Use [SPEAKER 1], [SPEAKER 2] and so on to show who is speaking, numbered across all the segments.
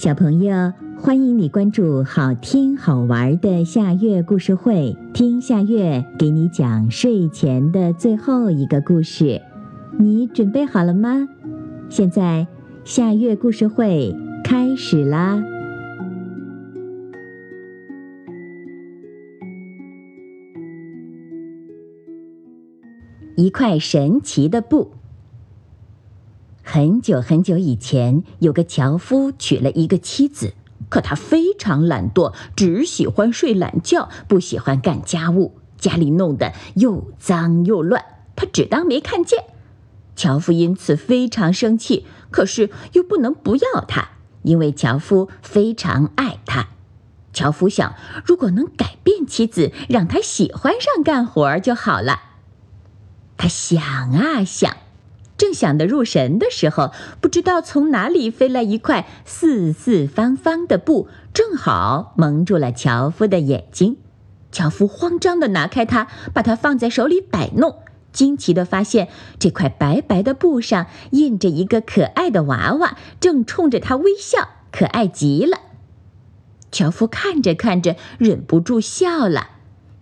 [SPEAKER 1] 小朋友，欢迎你关注好听好玩的夏月故事会，听夏月给你讲睡前的最后一个故事。你准备好了吗？现在夏月故事会开始啦！一块神奇的布。很久很久以前，有个樵夫娶了一个妻子，可他非常懒惰，只喜欢睡懒觉，不喜欢干家务，家里弄得又脏又乱，他只当没看见。樵夫因此非常生气，可是又不能不要他，因为樵夫非常爱他。樵夫想，如果能改变妻子，让她喜欢上干活就好了。他想啊想。正想得入神的时候，不知道从哪里飞来一块四四方方的布，正好蒙住了樵夫的眼睛。樵夫慌张地拿开它，把它放在手里摆弄，惊奇地发现这块白白的布上印着一个可爱的娃娃，正冲着他微笑，可爱极了。樵夫看着看着，忍不住笑了。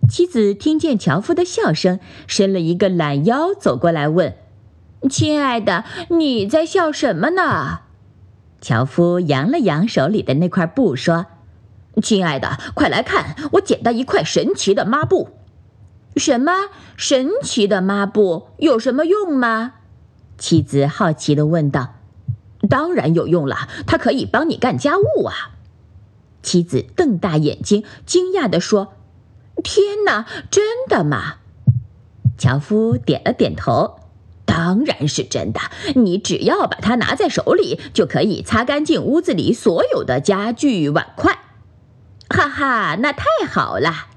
[SPEAKER 1] 妻子听见樵夫的笑声，伸了一个懒腰，走过来问。亲爱的，你在笑什么呢？樵夫扬了扬手里的那块布，说：“亲爱的，快来看，我捡到一块神奇的抹布。”“什么神奇的抹布？有什么用吗？”妻子好奇地问道。“当然有用了，它可以帮你干家务啊！”妻子瞪大眼睛，惊讶地说：“天哪，真的吗？”樵夫点了点头。当然是真的，你只要把它拿在手里，就可以擦干净屋子里所有的家具碗筷。哈哈，那太好了！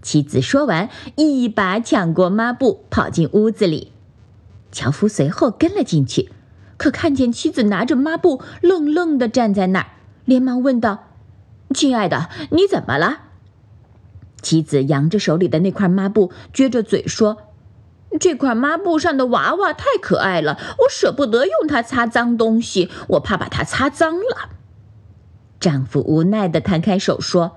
[SPEAKER 1] 妻子说完，一把抢过抹布，跑进屋子里。樵夫随后跟了进去，可看见妻子拿着抹布，愣愣地站在那儿，连忙问道：“亲爱的，你怎么了？”妻子扬着手里的那块抹布，撅着嘴说。这块抹布上的娃娃太可爱了，我舍不得用它擦脏东西，我怕把它擦脏了。丈夫无奈地摊开手说：“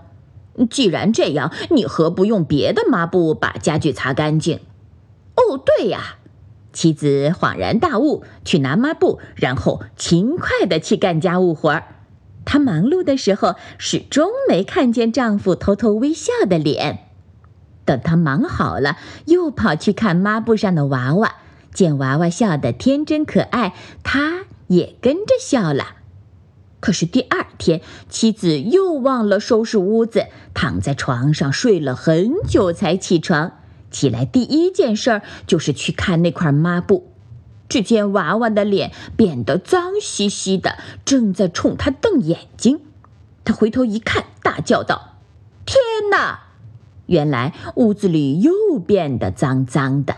[SPEAKER 1] 既然这样，你何不用别的抹布把家具擦干净？”哦，对呀，妻子恍然大悟，去拿抹布，然后勤快地去干家务活儿。她忙碌的时候，始终没看见丈夫偷偷微笑的脸。等他忙好了，又跑去看抹布上的娃娃，见娃娃笑得天真可爱，他也跟着笑了。可是第二天，妻子又忘了收拾屋子，躺在床上睡了很久才起床。起来第一件事儿就是去看那块抹布，只见娃娃的脸变得脏兮兮的，正在冲他瞪眼睛。他回头一看，大叫道：“天哪！”原来屋子里又变得脏脏的，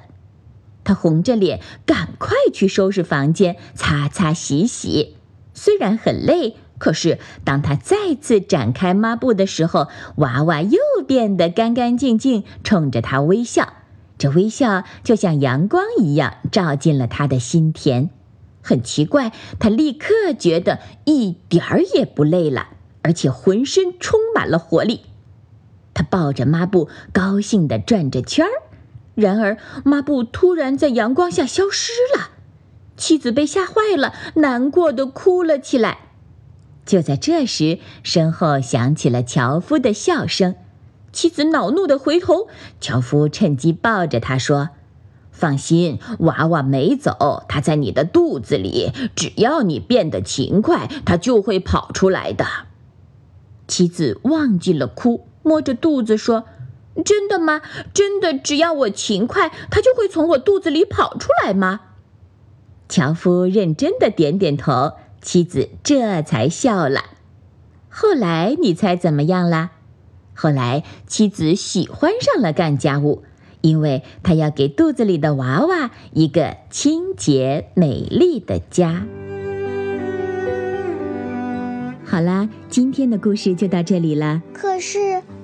[SPEAKER 1] 他红着脸赶快去收拾房间，擦擦洗洗。虽然很累，可是当他再次展开抹布的时候，娃娃又变得干干净净，冲着他微笑。这微笑就像阳光一样，照进了他的心田。很奇怪，他立刻觉得一点儿也不累了，而且浑身充满了活力。他抱着抹布，高兴地转着圈儿。然而，抹布突然在阳光下消失了。妻子被吓坏了，难过的哭了起来。就在这时，身后响起了樵夫的笑声。妻子恼怒地回头，樵夫趁机抱着她说：“放心，娃娃没走，他在你的肚子里。只要你变得勤快，他就会跑出来的。”妻子忘记了哭。摸着肚子说：“真的吗？真的，只要我勤快，他就会从我肚子里跑出来吗？”樵夫认真的点点头，妻子这才笑了。后来你猜怎么样啦？后来妻子喜欢上了干家务，因为她要给肚子里的娃娃一个清洁美丽的家。好啦，今天的故事就到这里了。
[SPEAKER 2] 可是